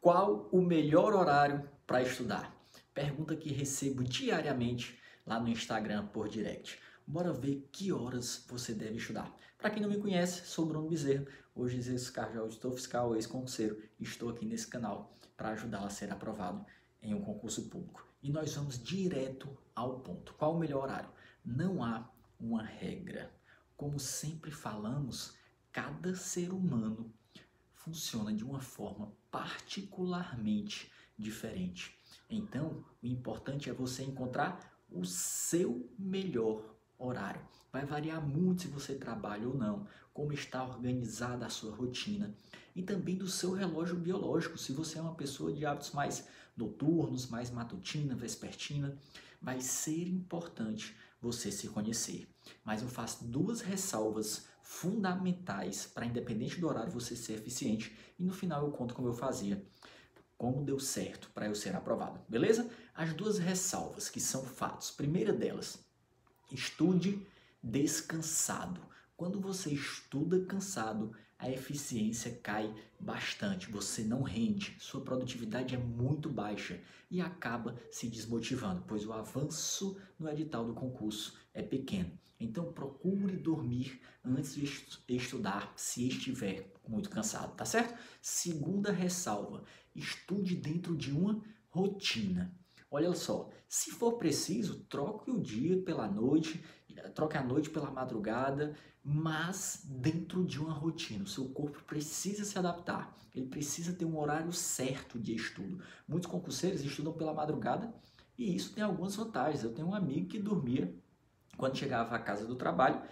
Qual o melhor horário para estudar? Pergunta que recebo diariamente lá no Instagram por direct. Bora ver que horas você deve estudar. Para quem não me conhece, sou Bruno Bezerra, hoje exerço cargo de auditor fiscal, ex-concurseiro, e estou aqui nesse canal para ajudá-lo a ser aprovado em um concurso público. E nós vamos direto ao ponto. Qual o melhor horário? Não há uma regra. Como sempre falamos, cada ser humano funciona de uma forma particularmente diferente. Então, o importante é você encontrar o seu melhor horário. Vai variar muito se você trabalha ou não, como está organizada a sua rotina e também do seu relógio biológico. Se você é uma pessoa de hábitos mais noturnos, mais matutina, vespertina, vai ser importante você se conhecer. Mas eu faço duas ressalvas fundamentais para, independente do horário, você ser eficiente. E no final eu conto como eu fazia, como deu certo para eu ser aprovado. Beleza? As duas ressalvas que são fatos. Primeira delas, estude descansado. Quando você estuda cansado, a eficiência cai bastante, você não rende, sua produtividade é muito baixa e acaba se desmotivando, pois o avanço no edital do concurso é pequeno. Então procure dormir antes de estudar se estiver muito cansado, tá certo? Segunda ressalva, estude dentro de uma rotina. Olha só, se for preciso, troque o dia pela noite, troque a noite pela madrugada, mas dentro de uma rotina. O seu corpo precisa se adaptar, ele precisa ter um horário certo de estudo. Muitos concurseiros estudam pela madrugada e isso tem algumas vantagens. Eu tenho um amigo que dormia quando chegava à casa do trabalho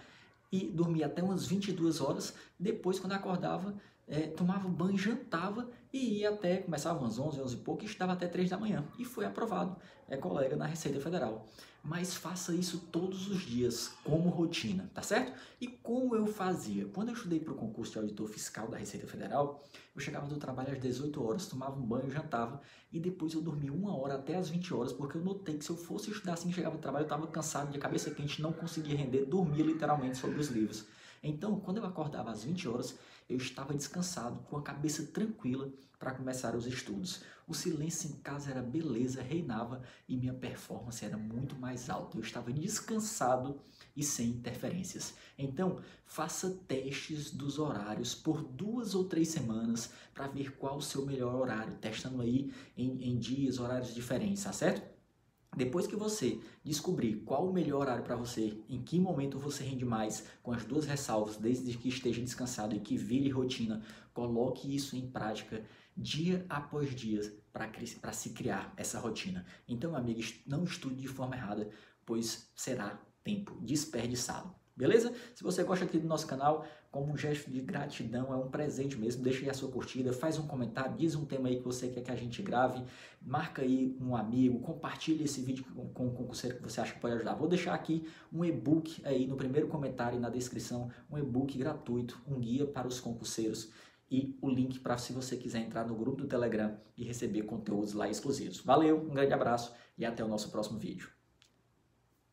e dormia até umas 22 horas. Depois, quando acordava, é, tomava banho, jantava e ia até, começava às 11, 11 e pouco e estudava até 3 da manhã. E foi aprovado, é colega na Receita Federal. Mas faça isso todos os dias, como rotina, tá certo? E como eu fazia? Quando eu estudei para o concurso de auditor fiscal da Receita Federal, eu chegava do trabalho às 18 horas, tomava um banho, jantava e depois eu dormia uma hora até às 20 horas, porque eu notei que se eu fosse estudar assim que chegava do trabalho, eu estava cansado, de cabeça quente, não conseguia render, dormia literalmente sobre os livros. Então, quando eu acordava às 20 horas, eu estava descansado, com a cabeça tranquila para começar os estudos. O silêncio em casa era beleza, reinava e minha performance era muito mais alta. Eu estava descansado e sem interferências. Então, faça testes dos horários por duas ou três semanas para ver qual o seu melhor horário, testando aí em, em dias, horários diferentes, tá certo? Depois que você descobrir qual o melhor horário para você, em que momento você rende mais, com as duas ressalvas, desde que esteja descansado e que vire rotina, coloque isso em prática dia após dia para se criar essa rotina. Então, amigo, não estude de forma errada, pois será tempo desperdiçado. Beleza? Se você gosta aqui do nosso canal, como um gesto de gratidão, é um presente mesmo, deixa aí a sua curtida, faz um comentário, diz um tema aí que você quer que a gente grave, marca aí um amigo, compartilhe esse vídeo com, com um concurseiro que você acha que pode ajudar. Vou deixar aqui um e-book aí no primeiro comentário e na descrição, um e-book gratuito, um guia para os concurseiros e o link para se você quiser entrar no grupo do Telegram e receber conteúdos lá exclusivos. Valeu, um grande abraço e até o nosso próximo vídeo.